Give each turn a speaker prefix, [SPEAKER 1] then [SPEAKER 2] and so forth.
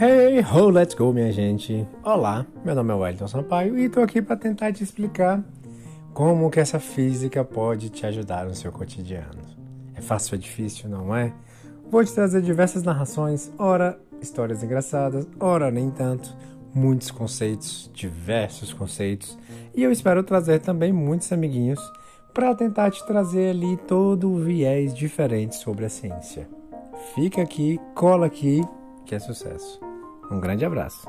[SPEAKER 1] Hey ho, let's go, minha gente. Olá, meu nome é Wellington Sampaio e estou aqui para tentar te explicar como que essa física pode te ajudar no seu cotidiano. É fácil ou é difícil, não é? Vou te trazer diversas narrações, ora histórias engraçadas, ora nem tanto, muitos conceitos, diversos conceitos, e eu espero trazer também muitos amiguinhos para tentar te trazer ali todo o viés diferente sobre a ciência. Fica aqui, cola aqui, que é sucesso. Um grande abraço.